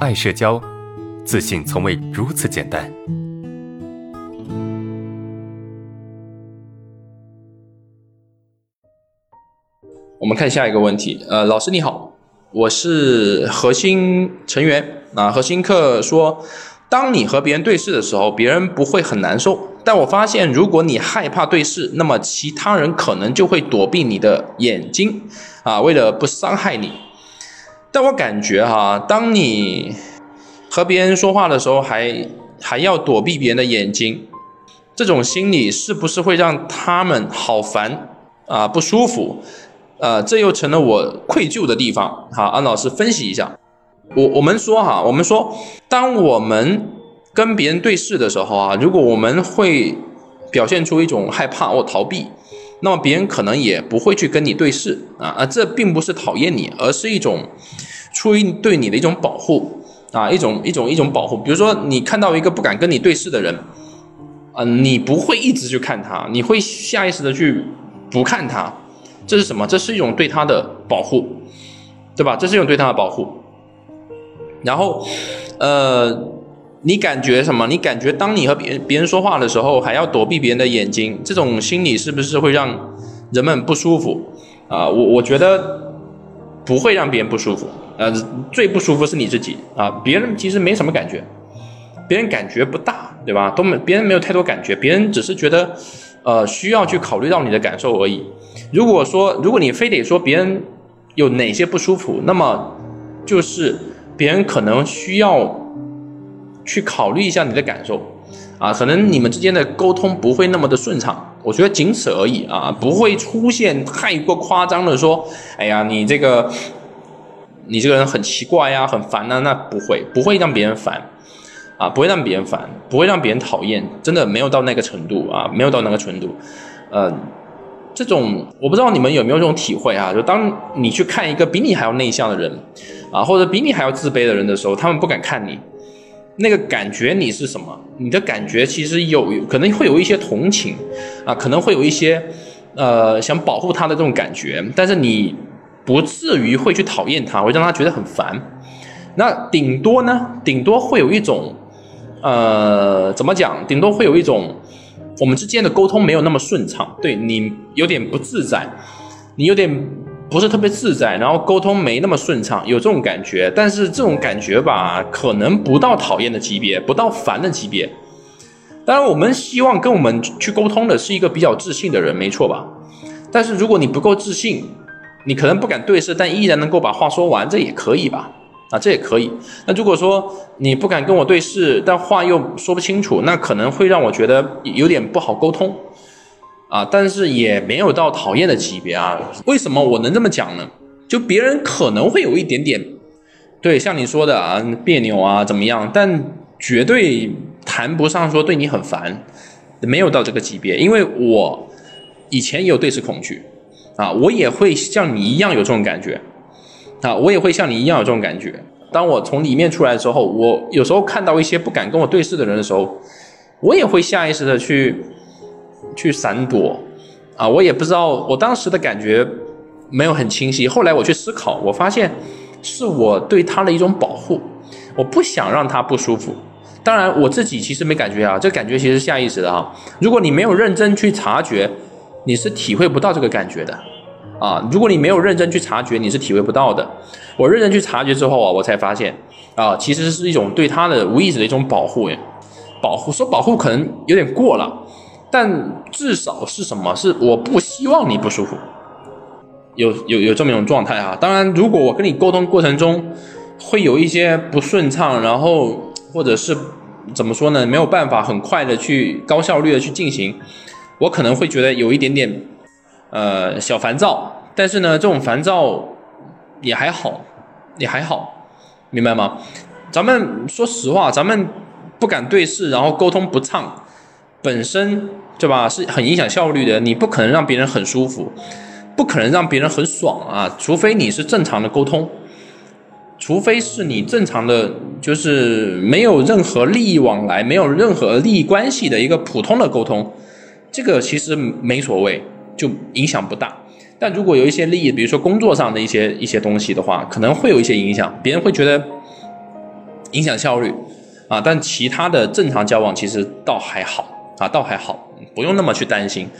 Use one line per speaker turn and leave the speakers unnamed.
爱社交，自信从未如此简单。
我们看下一个问题。呃，老师你好，我是核心成员啊。核心课说，当你和别人对视的时候，别人不会很难受。但我发现，如果你害怕对视，那么其他人可能就会躲避你的眼睛啊，为了不伤害你。但我感觉哈，当你和别人说话的时候，还还要躲避别人的眼睛，这种心理是不是会让他们好烦啊，不舒服？呃，这又成了我愧疚的地方。好，安老师分析一下。我我们说哈，我们说，当我们跟别人对视的时候啊，如果我们会表现出一种害怕或逃避，那么别人可能也不会去跟你对视啊啊，这并不是讨厌你，而是一种出于对你的一种保护啊，一种一种一种保护。比如说，你看到一个不敢跟你对视的人，啊，你不会一直去看他，你会下意识的去不看他。这是什么？这是一种对他的保护，对吧？这是一种对他的保护。然后，呃，你感觉什么？你感觉当你和别人别人说话的时候，还要躲避别人的眼睛，这种心理是不是会让人们不舒服？啊，我我觉得不会让别人不舒服。呃，最不舒服是你自己啊，别人其实没什么感觉，别人感觉不大，对吧？都没别人没有太多感觉，别人只是觉得。呃，需要去考虑到你的感受而已。如果说，如果你非得说别人有哪些不舒服，那么就是别人可能需要去考虑一下你的感受啊，可能你们之间的沟通不会那么的顺畅。我觉得仅此而已啊，不会出现太过夸张的说，哎呀，你这个你这个人很奇怪呀，很烦呐，那不会，不会让别人烦。啊，不会让别人烦，不会让别人讨厌，真的没有到那个程度啊，没有到那个程度。呃，这种我不知道你们有没有这种体会啊？就当你去看一个比你还要内向的人，啊，或者比你还要自卑的人的时候，他们不敢看你，那个感觉你是什么？你的感觉其实有可能会有一些同情，啊，可能会有一些呃想保护他的这种感觉，但是你不至于会去讨厌他，会让他觉得很烦。那顶多呢，顶多会有一种。呃，怎么讲？顶多会有一种我们之间的沟通没有那么顺畅，对你有点不自在，你有点不是特别自在，然后沟通没那么顺畅，有这种感觉。但是这种感觉吧，可能不到讨厌的级别，不到烦的级别。当然，我们希望跟我们去沟通的是一个比较自信的人，没错吧？但是如果你不够自信，你可能不敢对视，但依然能够把话说完，这也可以吧？啊，这也可以。那如果说你不敢跟我对视，但话又说不清楚，那可能会让我觉得有点不好沟通，啊，但是也没有到讨厌的级别啊。为什么我能这么讲呢？就别人可能会有一点点，对，像你说的啊，别扭啊，怎么样？但绝对谈不上说对你很烦，没有到这个级别。因为我以前也有对视恐惧，啊，我也会像你一样有这种感觉。啊，我也会像你一样有这种感觉。当我从里面出来之后，我有时候看到一些不敢跟我对视的人的时候，我也会下意识的去去闪躲。啊，我也不知道我当时的感觉没有很清晰。后来我去思考，我发现是我对他的一种保护，我不想让他不舒服。当然，我自己其实没感觉啊，这感觉其实下意识的哈。如果你没有认真去察觉，你是体会不到这个感觉的。啊，如果你没有认真去察觉，你是体会不到的。我认真去察觉之后啊，我才发现，啊，其实是一种对他的无意识的一种保护，保护说保护可能有点过了，但至少是什么？是我不希望你不舒服，有有有这么一种状态啊。当然，如果我跟你沟通过程中会有一些不顺畅，然后或者是怎么说呢？没有办法很快的去高效率的去进行，我可能会觉得有一点点。呃，小烦躁，但是呢，这种烦躁也还好，也还好，明白吗？咱们说实话，咱们不敢对视，然后沟通不畅，本身对吧，是很影响效率的。你不可能让别人很舒服，不可能让别人很爽啊，除非你是正常的沟通，除非是你正常的，就是没有任何利益往来，没有任何利益关系的一个普通的沟通，这个其实没所谓。就影响不大，但如果有一些利益，比如说工作上的一些一些东西的话，可能会有一些影响。别人会觉得影响效率啊。但其他的正常交往其实倒还好啊，倒还好，不用那么去担心。